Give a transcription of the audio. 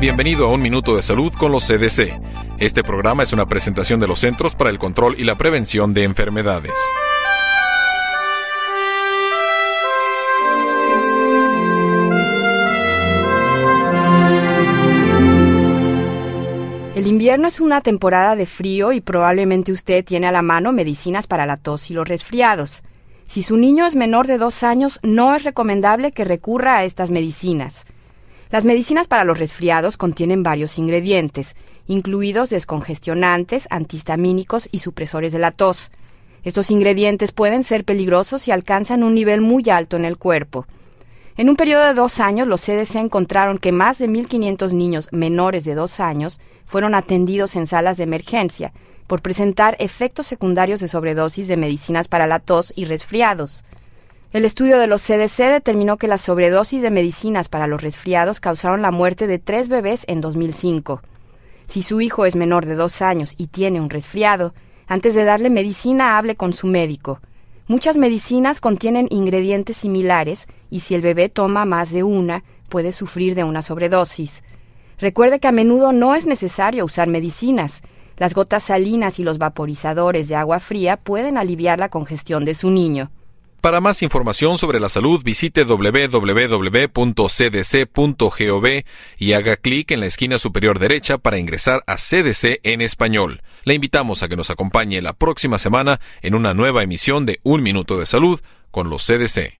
Bienvenido a Un Minuto de Salud con los CDC. Este programa es una presentación de los Centros para el Control y la Prevención de Enfermedades. El invierno es una temporada de frío y probablemente usted tiene a la mano medicinas para la tos y los resfriados. Si su niño es menor de dos años, no es recomendable que recurra a estas medicinas. Las medicinas para los resfriados contienen varios ingredientes, incluidos descongestionantes, antihistamínicos y supresores de la tos. Estos ingredientes pueden ser peligrosos si alcanzan un nivel muy alto en el cuerpo. En un periodo de dos años, los CDC encontraron que más de 1.500 niños menores de dos años fueron atendidos en salas de emergencia por presentar efectos secundarios de sobredosis de medicinas para la tos y resfriados. El estudio de los CDC determinó que la sobredosis de medicinas para los resfriados causaron la muerte de tres bebés en 2005. Si su hijo es menor de dos años y tiene un resfriado, antes de darle medicina hable con su médico. Muchas medicinas contienen ingredientes similares y si el bebé toma más de una, puede sufrir de una sobredosis. Recuerde que a menudo no es necesario usar medicinas. Las gotas salinas y los vaporizadores de agua fría pueden aliviar la congestión de su niño. Para más información sobre la salud, visite www.cdc.gov y haga clic en la esquina superior derecha para ingresar a CDC en español. Le invitamos a que nos acompañe la próxima semana en una nueva emisión de Un Minuto de Salud con los CDC.